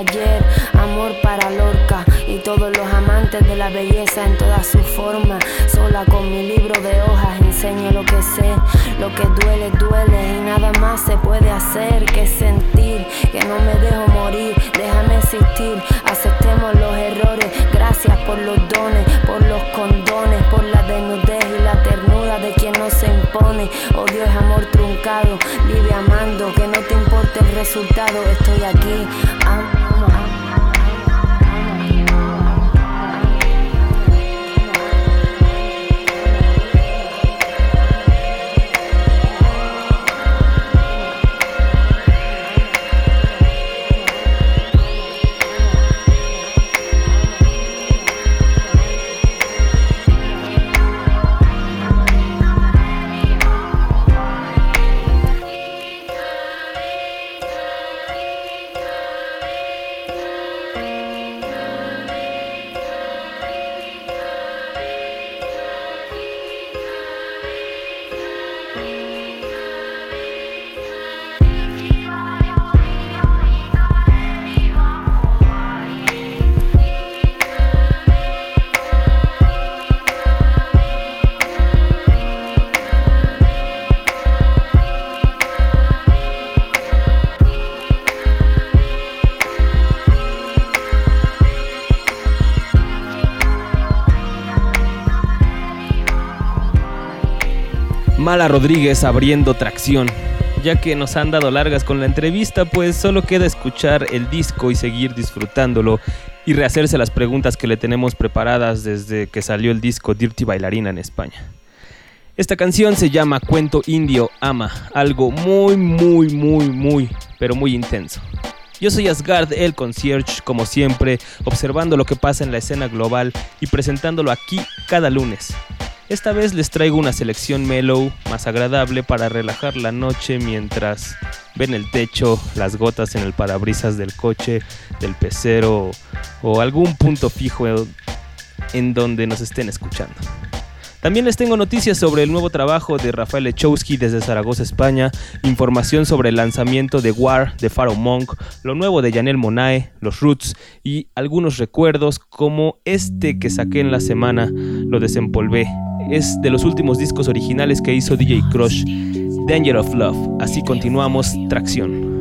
ayer, amor para Lorca y todos los amantes de la belleza en todas sus formas. Sola con mi libro de hojas enseño lo que sé, lo que duele, duele y nada más se puede hacer que sentir que no me dejo morir, déjame existir, aceptemos los errores, gracias por los dones, por los condones, por la desnudez de quien no se impone. Odio es amor truncado, vive amando, que no te importe el resultado. Estoy aquí, amo. Mala Rodríguez abriendo tracción. Ya que nos han dado largas con la entrevista, pues solo queda escuchar el disco y seguir disfrutándolo y rehacerse las preguntas que le tenemos preparadas desde que salió el disco Dirty Bailarina en España. Esta canción se llama Cuento Indio Ama, algo muy, muy, muy, muy, pero muy intenso. Yo soy Asgard, el concierge, como siempre, observando lo que pasa en la escena global y presentándolo aquí cada lunes. Esta vez les traigo una selección mellow, más agradable para relajar la noche mientras ven el techo, las gotas en el parabrisas del coche, del pecero o algún punto fijo en donde nos estén escuchando. También les tengo noticias sobre el nuevo trabajo de Rafael Echowski desde Zaragoza, España, información sobre el lanzamiento de War de Pharaoh Monk, lo nuevo de Janelle Monae, los Roots y algunos recuerdos como este que saqué en la semana, lo desempolvé es de los últimos discos originales que hizo DJ Crush, Danger of Love. Así continuamos, Tracción.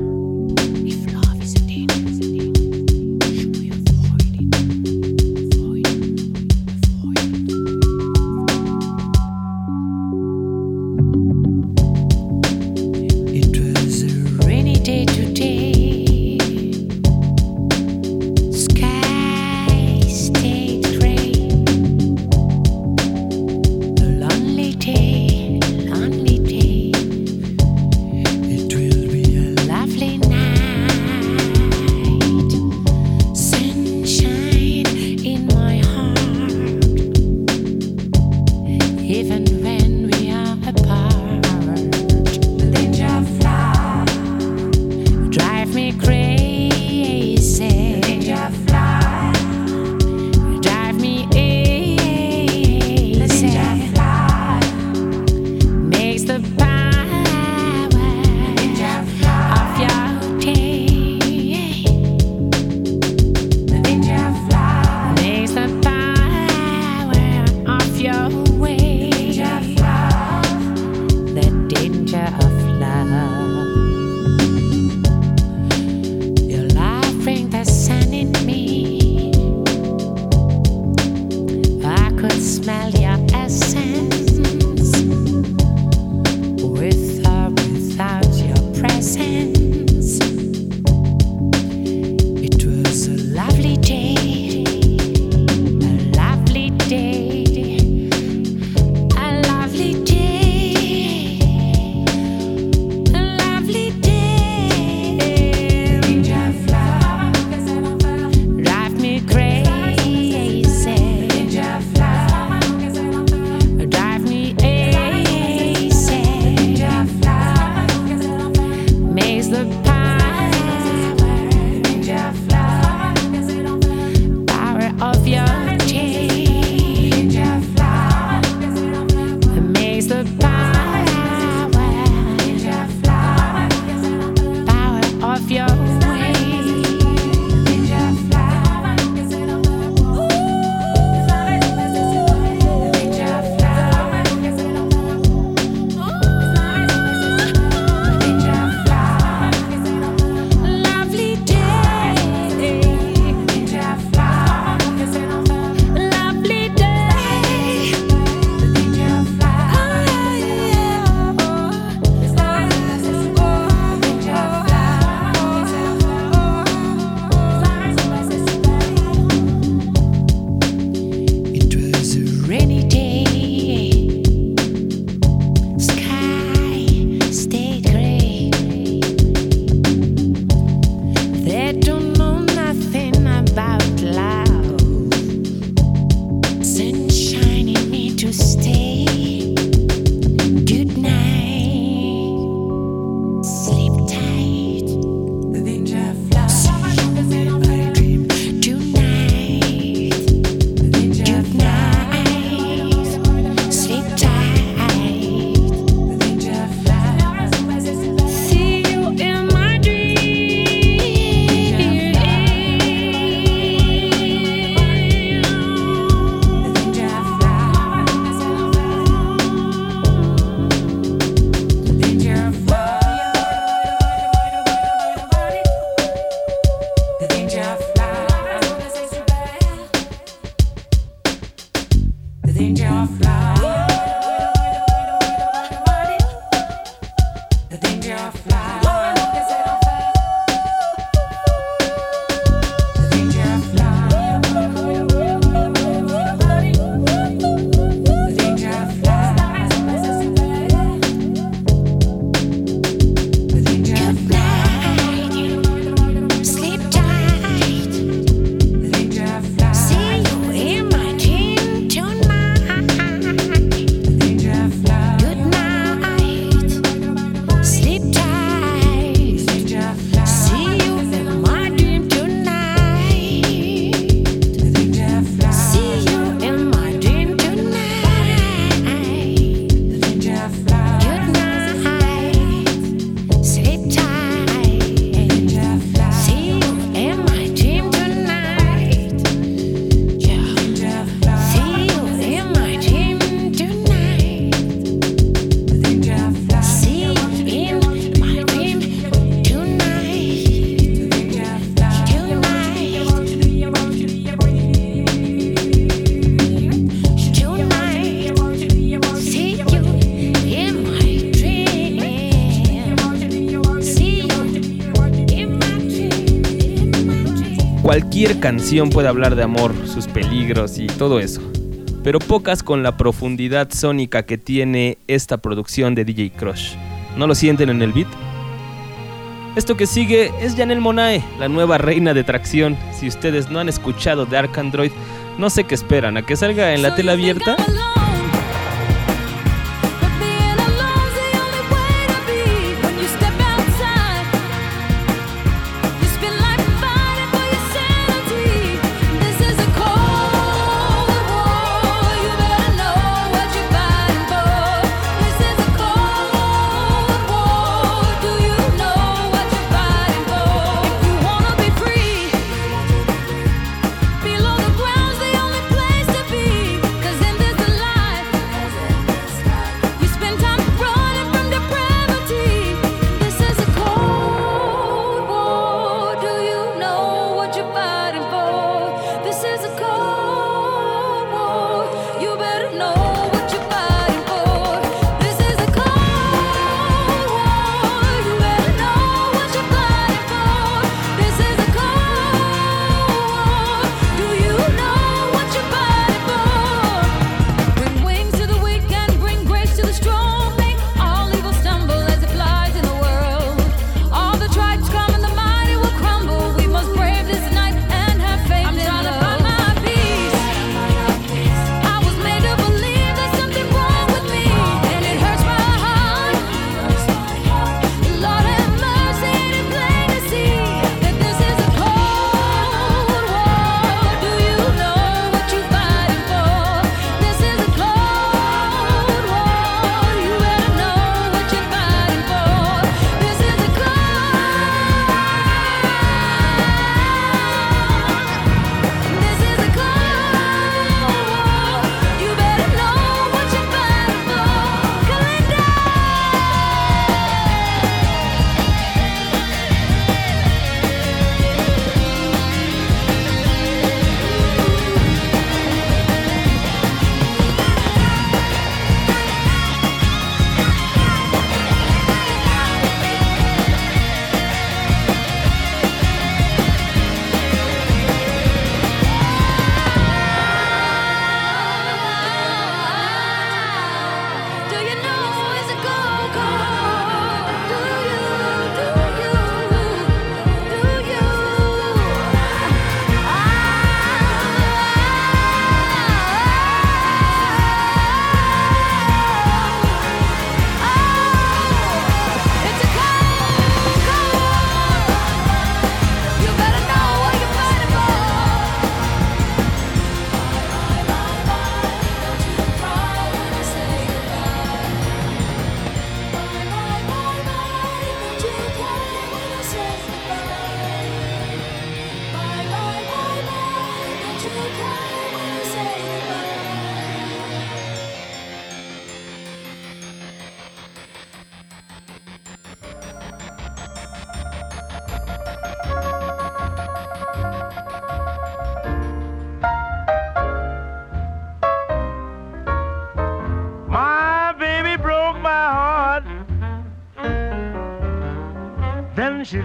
Cualquier canción puede hablar de amor, sus peligros y todo eso. Pero pocas con la profundidad sónica que tiene esta producción de DJ Crush. ¿No lo sienten en el beat? Esto que sigue es Janelle Monae, la nueva reina de tracción. Si ustedes no han escuchado Dark Android, no sé qué esperan, a que salga en la tela abierta.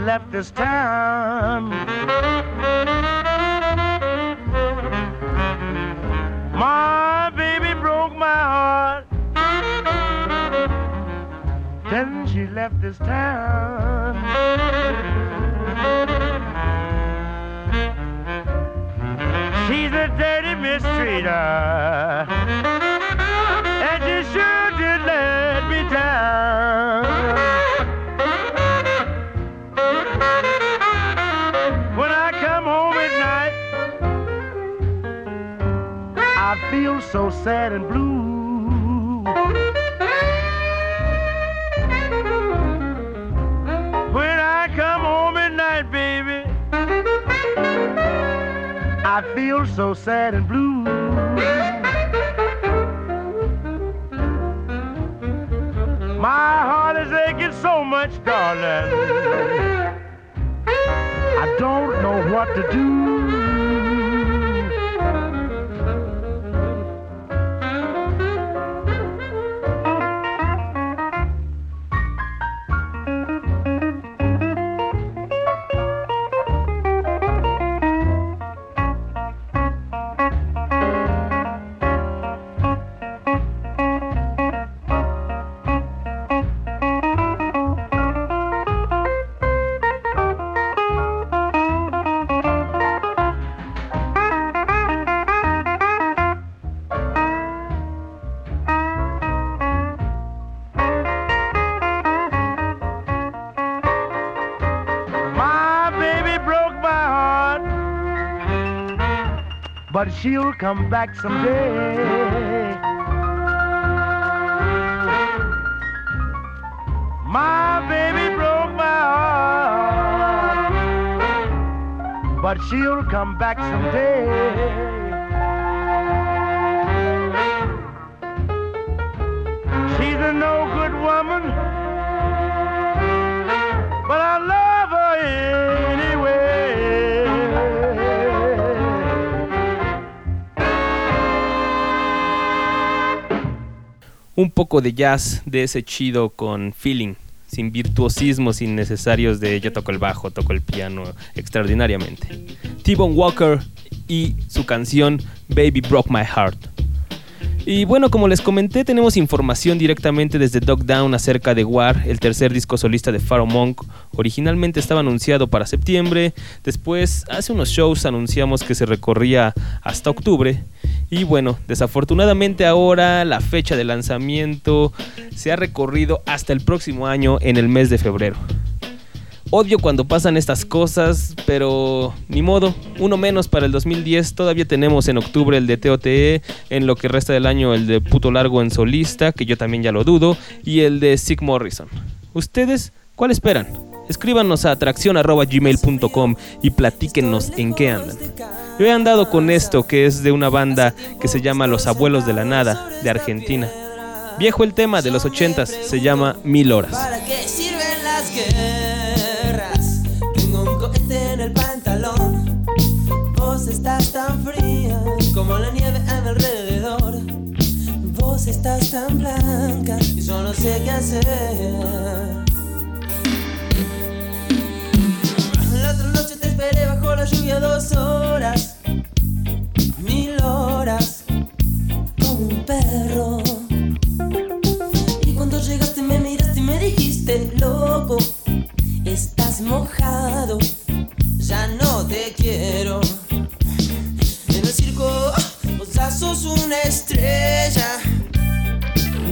Left this town. My baby broke my heart. Then she left this town. She's a dirty mistreater. Sad and blue. When I come home at night, baby, I feel so sad and blue. My heart is aching so much, darling. I don't know what to do. She'll come back someday. My baby broke my heart, but she'll come back someday. Un poco de jazz de ese chido con feeling, sin virtuosismos innecesarios de yo toco el bajo, toco el piano extraordinariamente. T-Bone Walker y su canción Baby Broke My Heart. Y bueno, como les comenté, tenemos información directamente desde Dog Down acerca de War, el tercer disco solista de Pharaoh Monk. Originalmente estaba anunciado para septiembre, después hace unos shows anunciamos que se recorría hasta octubre. Y bueno, desafortunadamente ahora la fecha de lanzamiento se ha recorrido hasta el próximo año en el mes de febrero. Odio cuando pasan estas cosas, pero ni modo, uno menos para el 2010. Todavía tenemos en octubre el de TOTE, en lo que resta del año el de Puto Largo en solista, que yo también ya lo dudo, y el de Sig Morrison. ¿Ustedes cuál esperan? Escríbanos a atracción.gmail.com y platíquenos en qué andan. Yo he andado con esto que es de una banda que se llama Los Abuelos de la Nada, de Argentina. Viejo el tema de los 80s, se llama Mil Horas. ¿Para sirven las guerras? Estás tan blanca y yo no sé qué hacer. La otra noche te esperé bajo la lluvia dos horas, mil horas, como un perro. Y cuando llegaste me miraste y me dijiste, loco, estás mojado, ya no te quiero. En el circo, vos sos una estrella,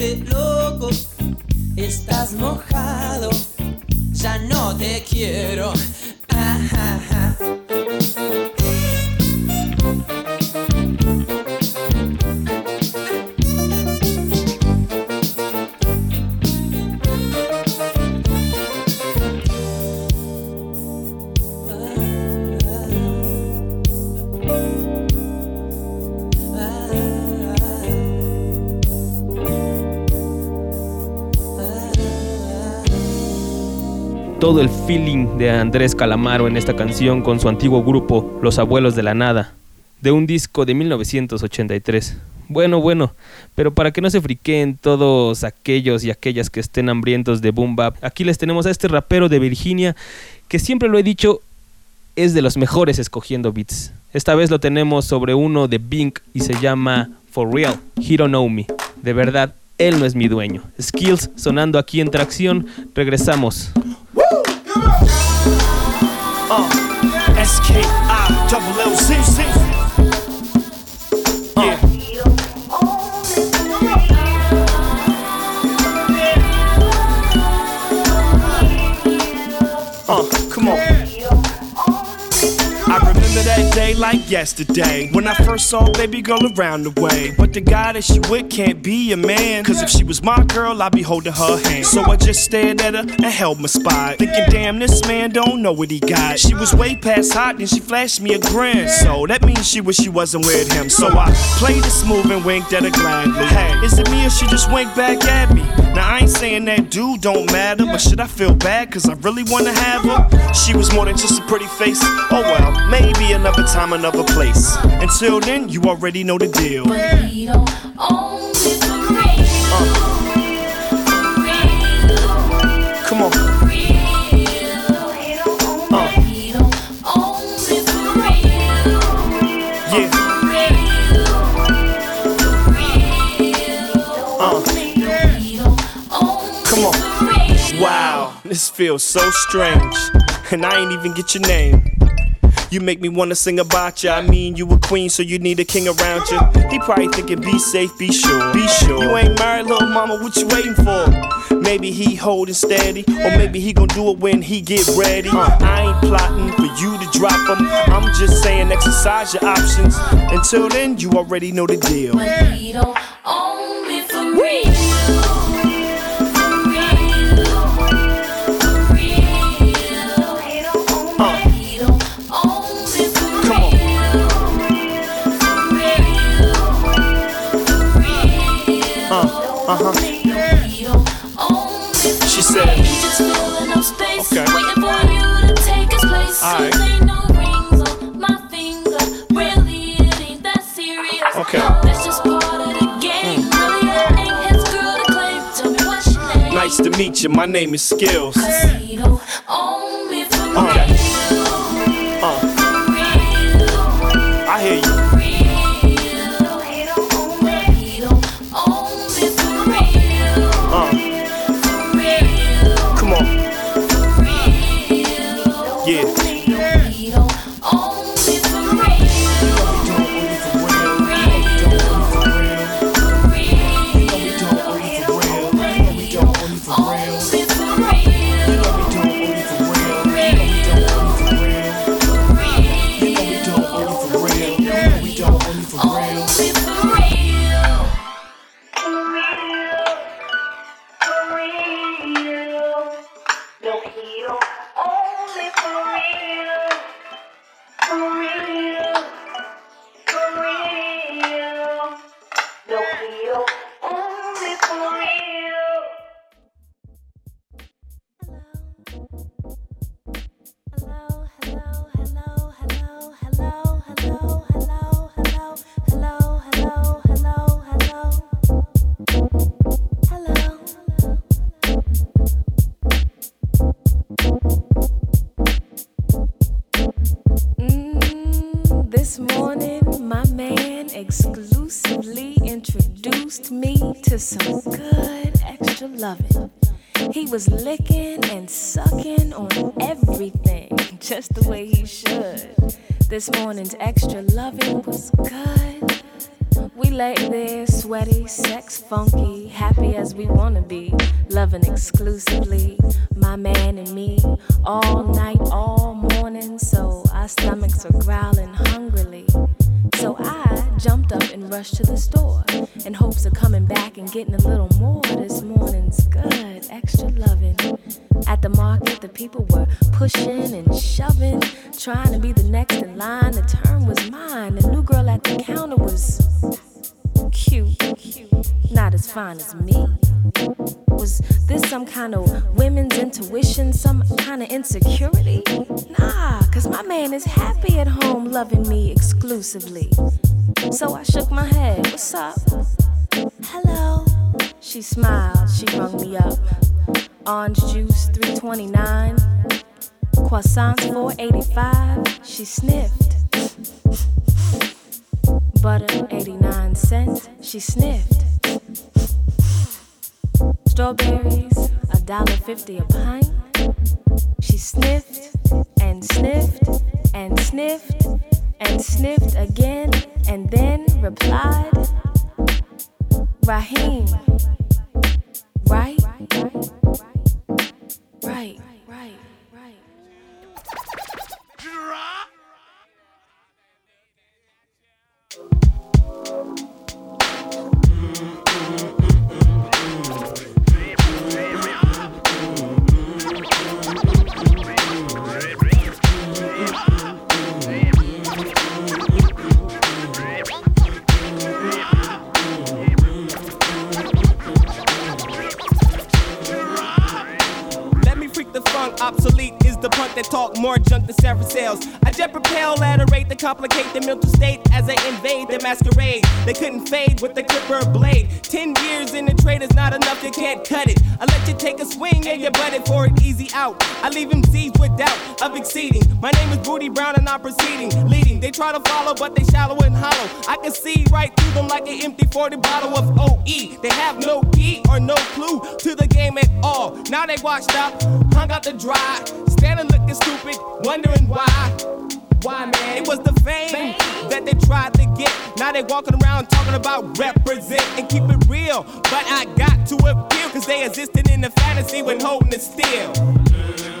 loco, estás mojado, ya no te quiero. Ah. ah, ah. Todo el feeling de Andrés Calamaro en esta canción con su antiguo grupo Los Abuelos de la Nada, de un disco de 1983. Bueno, bueno, pero para que no se friqueen todos aquellos y aquellas que estén hambrientos de boom bap, aquí les tenemos a este rapero de Virginia que siempre lo he dicho es de los mejores escogiendo beats. Esta vez lo tenemos sobre uno de Bink y se llama For Real, He Don't Know Me. De verdad, él no es mi dueño. Skills sonando aquí en tracción. Regresamos. Uh, S-K-I double L-C-C. That day like yesterday when I first saw baby girl around the way. But the guy that she with can't be a man. Cause if she was my girl, I'd be holding her hand. So I just stared at her and held my spot. Thinking, damn, this man don't know what he got. She was way past hot, and she flashed me a grin. So that means she wish she wasn't with him. So I played it smooth and winked at her gladly. Hey, is it me or she just winked back at me? Now I ain't saying that dude don't matter, but should I feel bad? Cause I really wanna have her? She was more than just a pretty face. Oh well, maybe another time, another place. Until then, you already know the deal. Uh. Own Come on. Wow, this feels so strange. And I ain't even get your name. You make me wanna sing about ya. I mean, you a queen, so you need a king around you. He probably thinking, be safe, be sure, be sure. You ain't married, little mama, what you waiting for? Maybe he holding steady, or maybe he gon' do it when he get ready. I ain't plotting for you to drop him. I'm just saying, exercise your options. Until then, you already know the deal. But he don't own it for real. That. Okay. That's just part of the game. Mm. Really, I ain't his girl to claim. Tell me what's your name? Nice to meet you, my name is Skills. Back and getting a little more. This morning's good, extra loving. At the market, the people were pushing and shoving, trying to be the next in line. The turn was mine. The new girl at the counter was cute, not as fine as me. Was this some kind of women's intuition, some kind of insecurity? Nah, cause my man is happy at home loving me exclusively. So I shook my head. What's up? Hello. She smiled, she rung me up. Orange juice 329, croissants 485. She sniffed. Butter 89 cents. She sniffed. Strawberries a dollar fifty a pint. She sniffed and sniffed and sniffed and sniffed again and then replied, Raheem. Right? Right, right, right. To talk more junk than Sarah sales. I jet propel at a rate to complicate the mental state as I invade the masquerade. They couldn't fade with the clipper blade. Ten years in the trade is not enough, you can't cut it. I let you take a swing and you butt for an easy out. I leave him seized with doubt of exceeding. My name is Booty Brown and I'm proceeding, leading. They try to follow, but they shallow and hollow. I can see right through them like an empty 40 bottle of OE. They have no key or no clue to the game at all. Now they washed up, hung out to dry, standing looking stupid, wondering why. Why, man? It was the fame that they tried to get. Now they walking around talking about represent and keep it real. But I got to appeal, cause they existed in the fantasy when holding it still.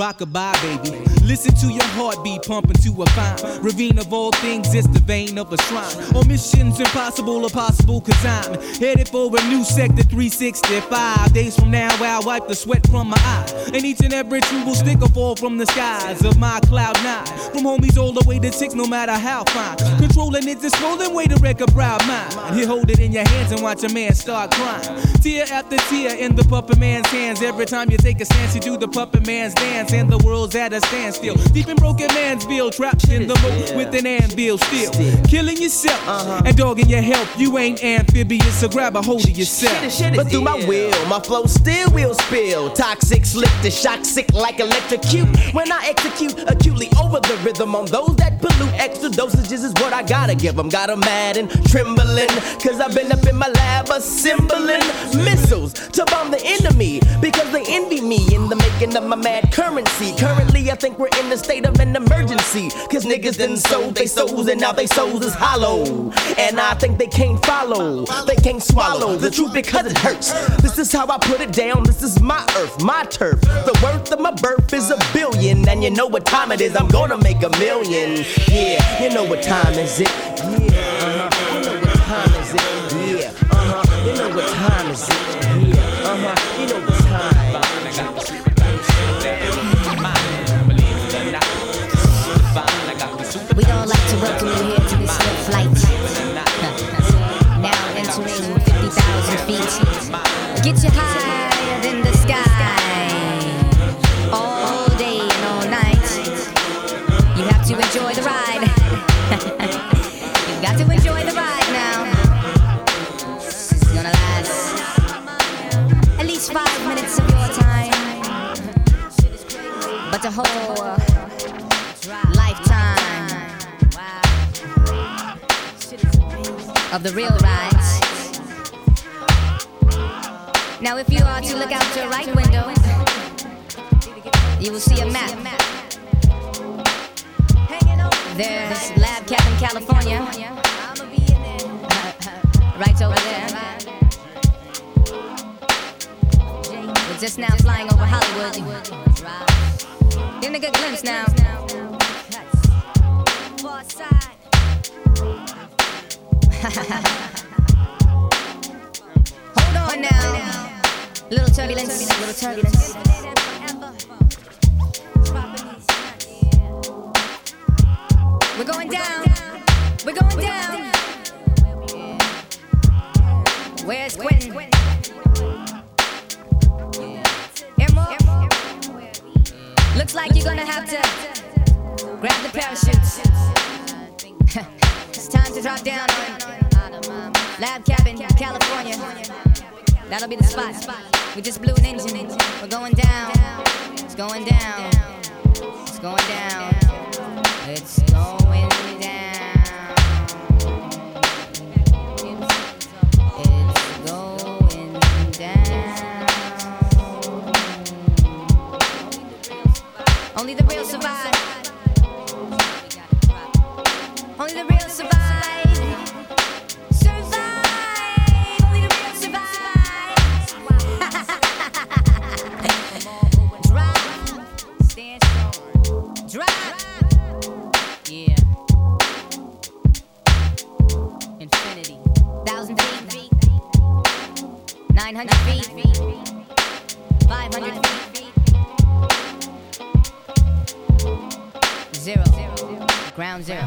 Rockabye, baby. Listen to your heartbeat pumping to a fine ravine of all things. It's the vein of a shrine. Or missions impossible or possible, cause I'm headed for a new sector 365. Days from now, I'll wipe the sweat from my eye. And each and every tree will stick or fall from the skies of my cloud nine. From homies all the way to six, no matter how fine. Controlling it's a swollen way to wreck a proud mind. You hold it in your hands and watch a man start crying. Tear after tear in the puppet man's hands. Every time you take a stance, you do the puppet man's dance. And the world's at a standstill. Deep in broken man's bill, trapped in the moat with an anvil still. Killing yourself and dogging your health. You ain't amphibious, so grab a hold of yourself. But through my will, my flow still will spill. Toxic, slick, the shock, sick like electrocute. When I execute acutely over the rhythm on those that pollute, extra dosages is what I gotta give them. Got 'em mad and trembling, cause I've been up in my lab assembling missiles to bomb the enemy. Because they envy me in the making of my mad currency. Currently, I think we're in a state of an emergency. Cause niggas done sold they souls and now they souls is hollow. And I think they can't follow, they can't swallow the truth because it hurts. This is how I put it down. This is my earth, my turf. The worth of my birth is a billion. And you know what time it is, I'm gonna make a million. Yeah, you know what time is it? Yeah, uh-huh. You know what time is it? Yeah, uh-huh. You know what time is it? Yeah, uh-huh. You here to this here flight. now entering 50,000 feet. Get you higher of the real rides. Now, if you are to look out your right window, you will see a map. There's Lab in California, uh, right over there. We're just now flying over Hollywood. Getting a good glimpse now. Hold on now. Little turbulence, little turbulence. We're going down. We're going down. Where's? Emerald? Looks like you're gonna have to grab the parachutes. it's time to drop down on Lab Cabin, California. That'll be the spot. We just blew an engine. We're going down. It's going down. It's going down. It's going down.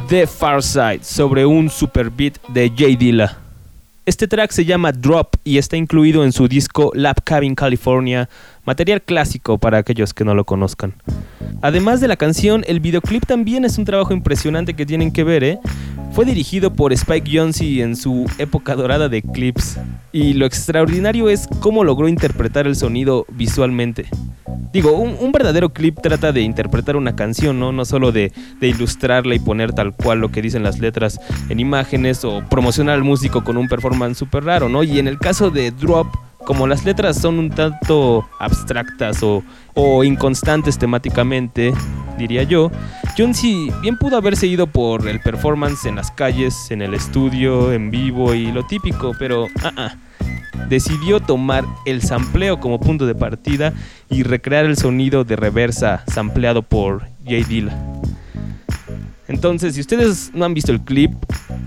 The Far Side sobre un super beat de J Dilla. Este track se llama Drop y está incluido en su disco Lab Cabin California, material clásico para aquellos que no lo conozcan. Además de la canción, el videoclip también es un trabajo impresionante que tienen que ver, ¿eh? Fue dirigido por Spike Jonze en su época dorada de clips, y lo extraordinario es cómo logró interpretar el sonido visualmente. Digo, un, verdadero clip trata de interpretar una canción, ¿no? No solo de, de ilustrarla y poner tal cual lo que dicen las letras en imágenes o promocionar al músico con un performance súper raro, ¿no? Y en el caso de Drop, como las letras son un tanto abstractas o, o inconstantes temáticamente, diría yo, Jonsi bien pudo haberse ido por el performance en las calles, en el estudio, en vivo y lo típico, pero ah, ah, decidió tomar el sampleo como punto de partida y recrear el sonido de reversa sampleado por J Dilla. Entonces, si ustedes no han visto el clip,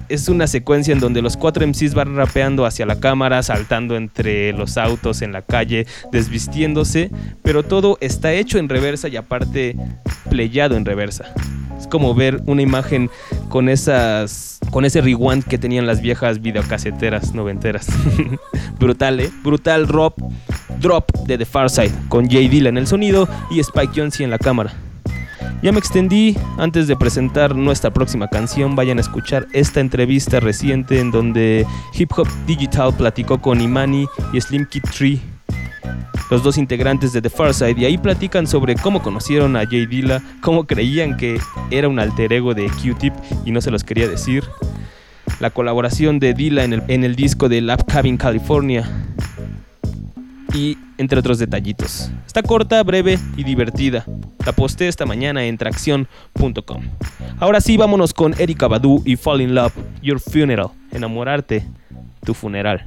es una secuencia en donde los cuatro MCs van rapeando hacia la cámara, saltando entre los autos en la calle, desvistiéndose, pero todo está hecho en reversa y aparte playado en reversa. Es como ver una imagen con ese rewind que tenían las viejas videocaseteras noventeras. Brutal, ¿eh? Brutal drop, drop de The Far Side con J Dilla en el sonido y Spike Jonze en la cámara. Ya me extendí, antes de presentar nuestra próxima canción, vayan a escuchar esta entrevista reciente en donde Hip Hop Digital platicó con Imani y Slim Kid Tree, los dos integrantes de The Far Side, y ahí platican sobre cómo conocieron a Jay Dilla, cómo creían que era un alter ego de Q-Tip y no se los quería decir, la colaboración de Dilla en el, en el disco de Lab Cabin California, y entre otros detallitos. Está corta, breve y divertida. La posté esta mañana en tracción.com. Ahora sí, vámonos con Erika Badu y Fall in Love, Your Funeral, enamorarte, tu funeral.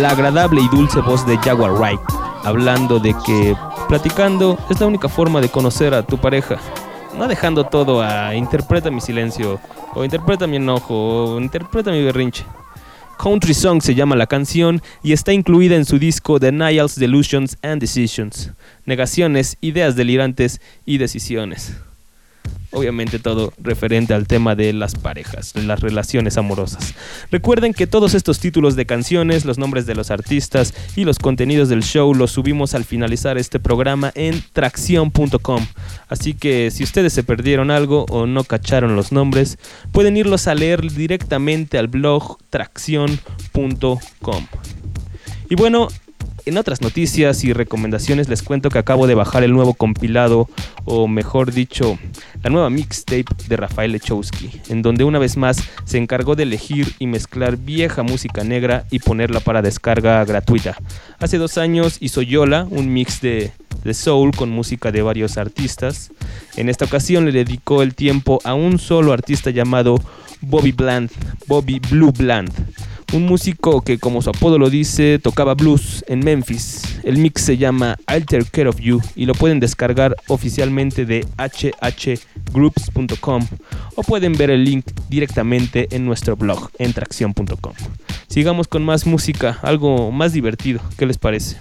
La agradable y dulce voz de Jaguar Wright, hablando de que platicando es la única forma de conocer a tu pareja. No dejando todo a interpreta mi silencio, o interpreta mi enojo, o interpreta mi berrinche. Country Song se llama la canción y está incluida en su disco Denials, Delusions and Decisions. Negaciones, ideas delirantes y decisiones. Obviamente todo referente al tema de las parejas, las relaciones amorosas. Recuerden que todos estos títulos de canciones, los nombres de los artistas y los contenidos del show los subimos al finalizar este programa en tracción.com. Así que si ustedes se perdieron algo o no cacharon los nombres, pueden irlos a leer directamente al blog tracción.com. Y bueno, en otras noticias y recomendaciones les cuento que acabo de bajar el nuevo compilado, o mejor dicho, la nueva mixtape de Rafael Lechowski, en donde una vez más se encargó de elegir y mezclar vieja música negra y ponerla para descarga gratuita. Hace dos años hizo Yola, un mix de, de soul con música de varios artistas. En esta ocasión le dedicó el tiempo a un solo artista llamado Bobby Bland, Bobby Blue Bland. Un músico que, como su apodo lo dice, tocaba blues en Memphis. El mix se llama Alter Care of You y lo pueden descargar oficialmente de hhgroups.com o pueden ver el link directamente en nuestro blog en tracción.com. Sigamos con más música, algo más divertido. ¿Qué les parece?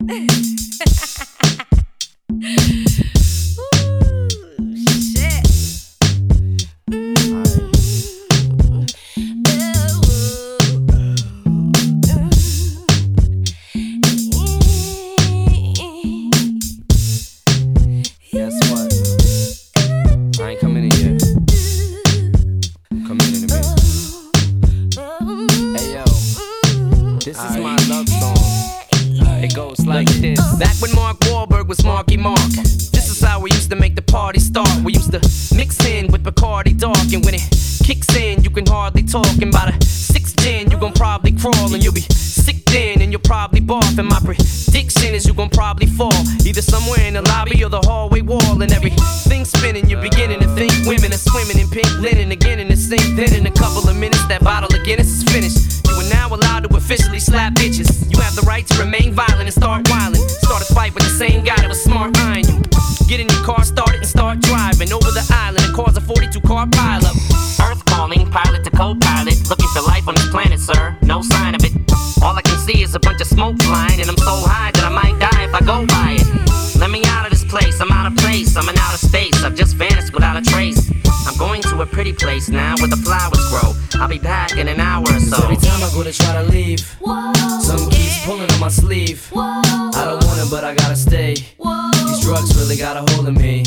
was Marky Mark. This is how we used to make the party start. We used to mix in with Bacardi Dark, and when it kicks in, you can hardly talk. And by the sixth gin, you gon' probably crawl, and you'll be sick then, and you'll probably barf. And my prediction is you gon' probably fall, either somewhere in the lobby or the hallway wall, and everything's To try to leave, some keeps pulling on my sleeve. I don't want it, but I gotta stay. These drugs really got a hold of me.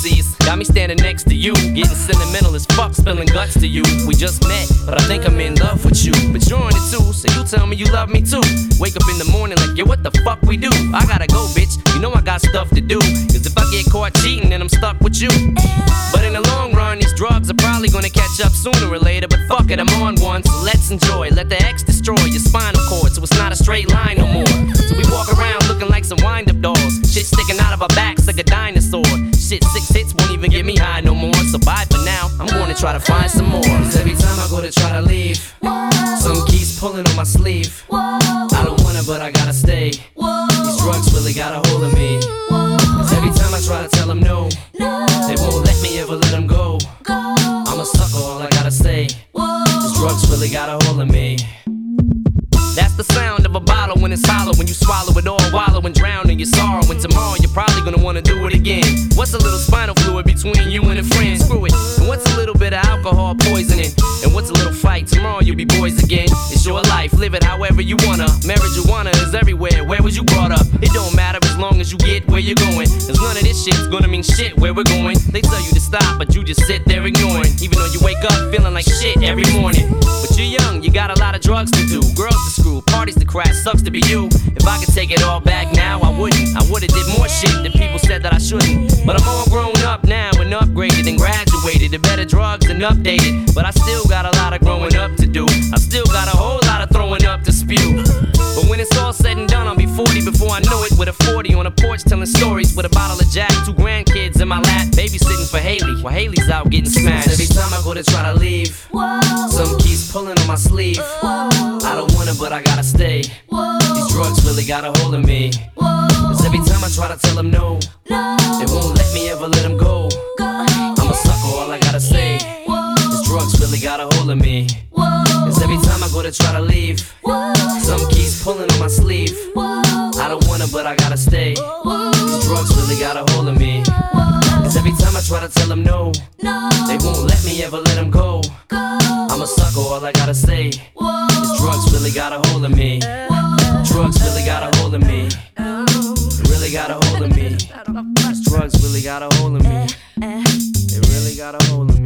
Got me standing next to you. Getting sentimental as fuck, spilling guts to you. We just met, but I think I'm in love with you. But you're on it too, so you tell me you love me too. Wake up in the morning like, yo, what the fuck we do? I gotta go, bitch. You know I got stuff to do. Cause if I get caught cheating, then I'm stuck with you. But in the long run, these drugs are probably gonna catch up sooner or later. But fuck it, I'm on one, so let's enjoy. Let the X destroy your spinal cord, so it's not a straight line no more. So we walk around Shit sticking out of our backs like a dinosaur. Shit, six hits won't even get me high no more. So bye for now, I'm gonna try to find some more. Cause every time I go to try to leave, some keys pulling on my sleeve. I don't want it, but I gotta stay. These drugs really got a hold of me. Cause every time I try to tell them no, they won't let me ever let them go. I'm a sucker, all I gotta say. These drugs really got a hold of me. That's the sound when it's hollow. When you swallow it all, wallow and drown in your sorrow. And tomorrow you're probably gonna wanna do it again. What's a little spinal fluid between you and a friend? Screw it. And what's a little bit of alcohol poisoning? And what's a little fight? Tomorrow you'll be boys again. It's your life, live it however you wanna. Marijuana is everywhere. Where was you brought up? It don't matter as long as you get where you're going. Cause none of this shit's gonna mean shit where we're going. They tell you to stop, but you just sit there ignoring. Even though you wake up feeling like shit every morning. But you're young, you got a lot of drugs to do. Girls to screw, parties to crash, sucks to be you. If I could take it all back now, I wouldn't. I would've did more shit that people said that I shouldn't. But I'm all grown up now and upgraded and graduated to better drugs and updated. But I still got a lot of growing up to do. I still got a whole lot of throwing up to spew. But when it's all said and done, I'll be 40 before I know it. With a 40 on a porch telling stories with a bottle of Jack, two grandkids in my lap, babysitting for Haley while Haley's out getting smashed. Every time I go to try to leave, some keys pulling on my sleeve. I don't wanna, but I gotta stay. These drugs really got a hold of me. Cause every time I try to tell them no, they won't let me ever let them got a hold of me. Cause every time I go to try to leave, some keys pulling on my sleeve. I don't wanna, but I gotta stay. These drugs really got a hold of me. Cause every time I try to tell them no, they won't let me ever let them go. I'm a sucker, all I gotta say. These drugs really got a hold of me. Drugs really got a hold of me. Really got a hold of me. Drugs really got a hold of me. They really got a hold of me.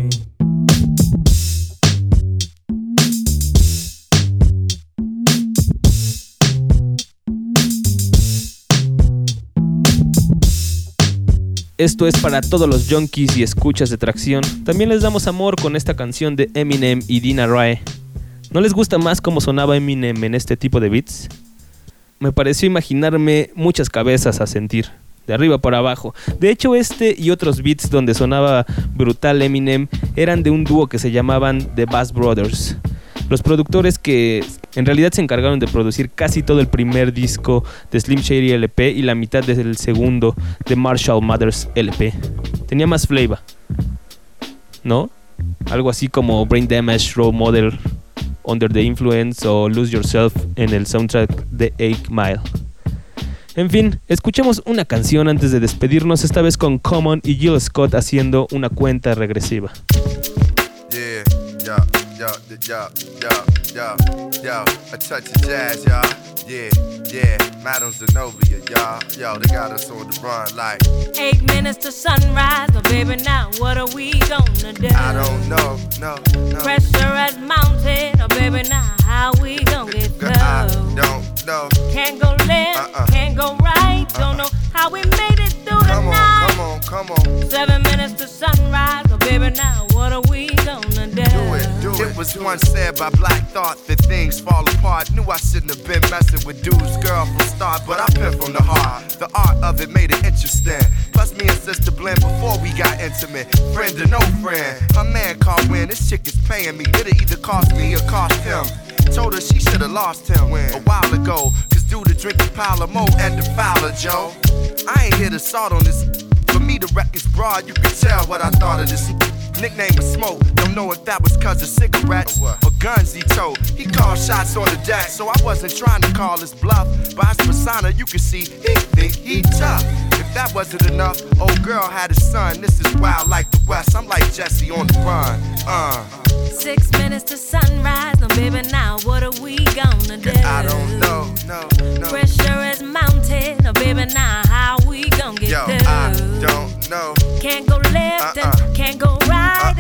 Esto es para todos los junkies y escuchas de tracción. También les damos amor con esta canción de Eminem y Dina Rae. ¿No les gusta más cómo sonaba Eminem en este tipo de beats? Me pareció imaginarme muchas cabezas a sentir, de arriba para abajo. De hecho, este y otros beats donde sonaba brutal Eminem eran de un dúo que se llamaban The Bass Brothers. Los productores que en realidad se encargaron de producir casi todo el primer disco de Slim Shady LP y la mitad del segundo de Marshall Mathers LP. Tenía más flavor, ¿no? Algo así como Brain Damage, Role Model, Under the Influence o Lose Yourself en el soundtrack de 8 Mile. En fin, escuchemos una canción antes de despedirnos, esta vez con Common y Jill Scott haciendo una cuenta regresiva. Yeah, yeah, yeah, yeah, yeah. A touch of jazz, y'all. Yeah, yeah. Madame Zenobia, y'all. Yo, they got us on the run like. Eight minutes to sunrise, but baby, now what are we gonna do? I don't know, no, no. Pressure has mounted, oh baby, now how we gonna get Girl, I through? don't know. Can't go left, Uh-uh. can't go right, uh-uh. don't know how we made it through the on, night. come on, come on. Seven minutes to sunrise, but baby, now was once said by Black Thought that things fall apart. Knew I shouldn't have been messing with dude's girl from start, but I pin from the heart. The art of it made it interesting. Plus, me and sister blend before we got intimate. Friend or no friend. Her man called when this chick is paying me. It'll either cost me or cost him. Told her she should have lost him a while ago. Cause due to drinking pile of mo at the Fowler, Joe. I ain't here to salt on this. For me, the record's broad, you can tell what I thought of this. Nickname was Smoke, don't know if that was cause of cigarettes or guns he told. He called shots on the deck, so I wasn't trying to call his bluff. By his persona, you can see he think he tough. If that wasn't enough, old girl had a son. This is wild like the West. I'm like Jesse on the run. Uh, Six minutes to sunrise, no baby, now what are we gonna do? I don't know, no, no. Pressure is mounted, no baby, now how we gonna get Yo, through? I don't know. Can't go left Uh-uh.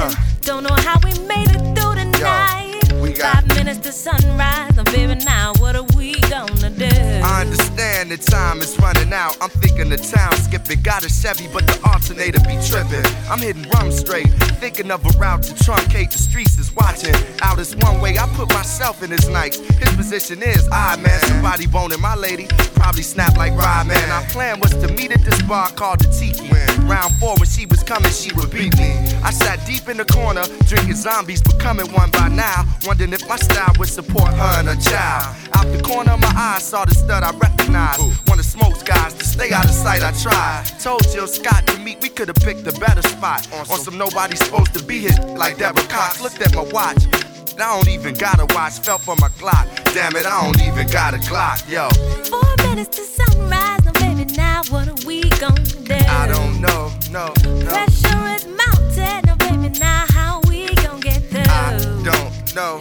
And can't go right, and don't know how we made it through the night. we got- Five minutes to sunrise, no baby, now what are we gonna do? I understand the time is running out. I'm thinking the town skipping. Got a Chevy, but the alternator be tripping. I'm hitting rum straight, thinking of a route to truncate. The streets is watching. Out is one way. I put myself in his nights. His position is, ah man, somebody boning my lady. Probably snap like Rodman. Our plan was to meet at this bar called the Tiki. Round four, when she was coming, she would beat me. I sat deep in the corner, drinking zombies, becoming one by now. Wondering if my style would support her and her child. Out the corner of my eye, saw the stud I recognized. One of Smoke's guys, to stay out of sight, I tried. Told Jill Scott to meet, we could have picked a better spot. On some nobody's supposed to be here, like Deborah Cox. Looked at my watch. I don't even got a watch, felt for my Glock. Damn it, I don't even got a Glock, yo. Four minutes to sunrise, no baby, now what are we gonna do? I don't know, no, no. Pressure is mounted. Now, baby, now how we gon' get through? I don't know.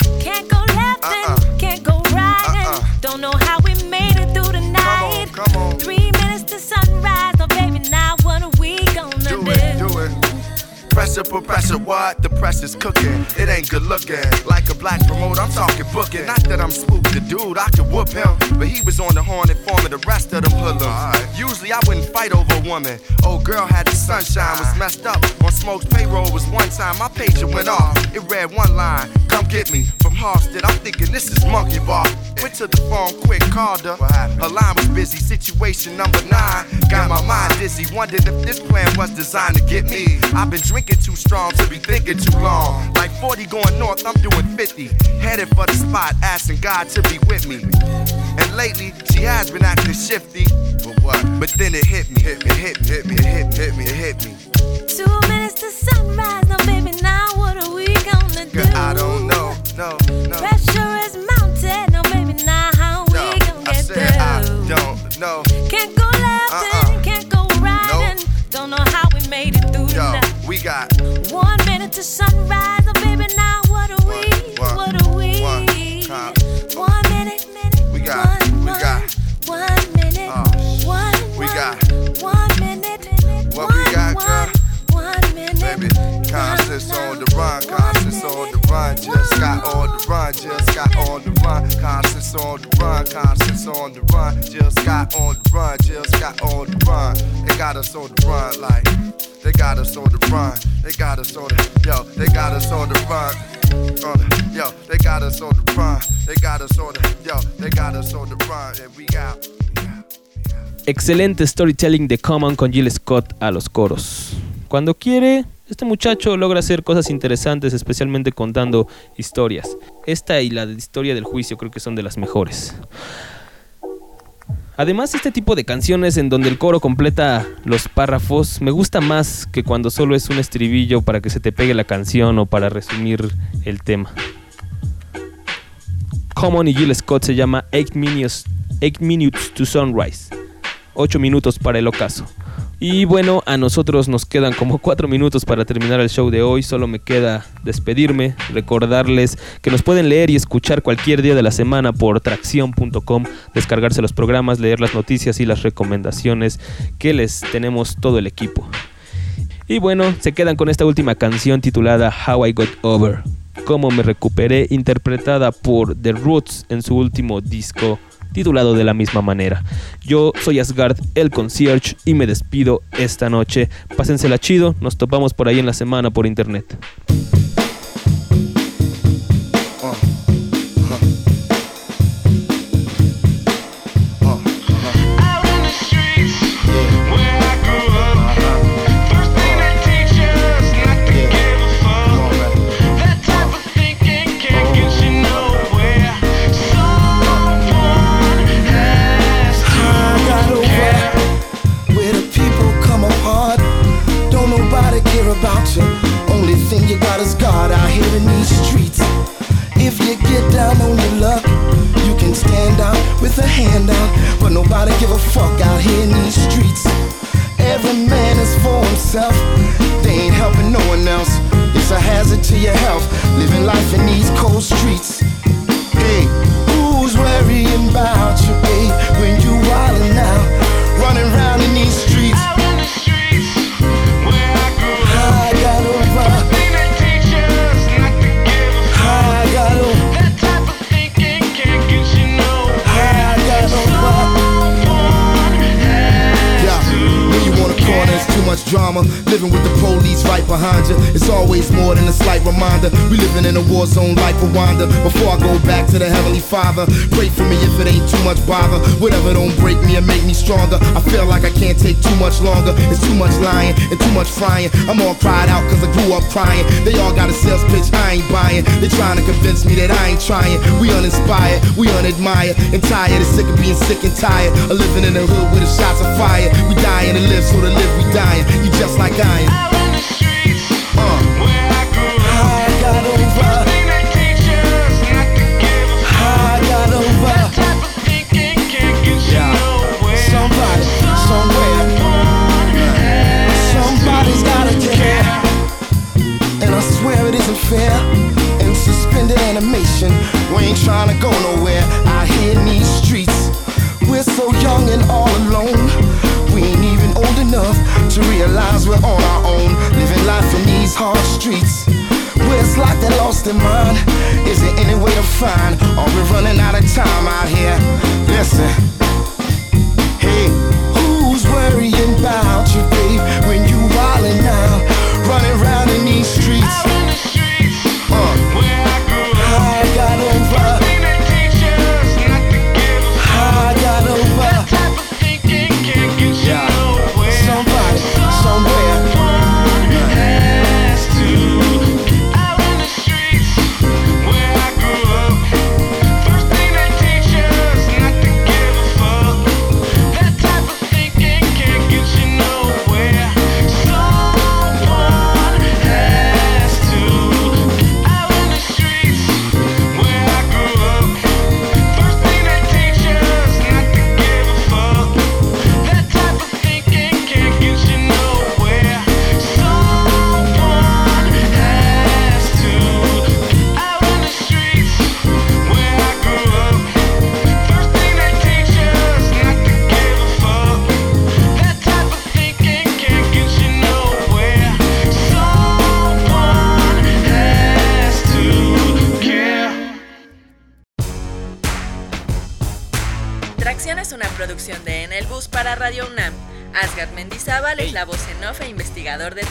For pressure, what? The pressure's cooking. It ain't good looking. Like a black promoter, I'm talking booking. Not that I'm spooked the dude, I could whoop him. But he was on the horn informing the rest of them hoodlums. Usually I wouldn't fight over a woman. Old girl had the sunshine, was messed up. On Smoke's payroll was one time my pager went off. It read one line, come get me. From Halsted, I'm thinking this is monkey bar. Went to the phone quick, called her. Her line was busy, situation number nine. Got my mind dizzy, wondered if this plan was designed to get me. I've been drinking too strong to be thinking too long. Like 40 going north, I'm doing 50. Headed for the spot, asking God to be with me. And lately, she has been acting shifty. But what? But then it hit me, hit me, hit me, hit me, it hit me, hit me, it hit me. Two minutes to sunrise. Now, baby, now what are we gonna do? Girl, I don't know, no, no. Pressure is mounted. Now, baby, now how we gonna I get said I through? don't know. Can't go left Uh-uh. and can't go right. Nope. And don't know how we made it through the Yo, night. We got One minute to sunrise. Baby, now Constance on the Constance on the just got on the just got on the Constance on the Constance on the just got on the just got on the. They got us on the like they got us on the they got us on the yo, they got us on the yo, they got us on the they got us on the yo, they got us on the and we. Excelente storytelling de Common con Jill Scott a los coros. Cuando quiere, este muchacho logra hacer cosas interesantes, especialmente contando historias. Esta y la de historia del juicio creo que son de las mejores. Además, este tipo de canciones en donde el coro completa los párrafos me gusta más que cuando solo es un estribillo para que se te pegue la canción o para resumir el tema. Common y Jill Scott se llama 8 Minutes, 8 minutes to Sunrise. 8 minutos para el ocaso. Y bueno, a nosotros nos quedan como 4 minutos para terminar el show de hoy. Solo me queda despedirme, recordarles que nos pueden leer y escuchar cualquier día de la semana por tracción.com, descargarse los programas, leer las noticias y las recomendaciones que les tenemos todo el equipo. Y bueno, se quedan con esta última canción titulada How I Got Over, cómo me recuperé, interpretada por The Roots en su último disco titulado de la misma manera. Yo soy Asgard, el concierge, y me despido esta noche. Pásensela chido, nos topamos por ahí en la semana por internet. War zone like Rwanda. Before I go back to the Heavenly Father, pray for me if it ain't too much bother. Whatever don't break me and make me stronger. I feel like I can't take too much longer. It's too much lying and too much frying. I'm all cried out cause I grew up crying. They all got a sales pitch I ain't buying. They trying to convince me that I ain't trying. We uninspired, we unadmired, and tired. And sick of being sick and tired. Of living in the hood with the shots of fire. We dying to live, so to live we dying. You just like I am. fear and suspended animation. We ain't trying to go nowhere out here in these streets. We're so young and all alone. We ain't even old enough to realize we're on our own, living life in these hard streets. where Where's life that lost in mind? Is there any way to find? Are we running out of time out here? Listen, hey, who's worrying about you, babe? When you wildin' out, running round in these streets.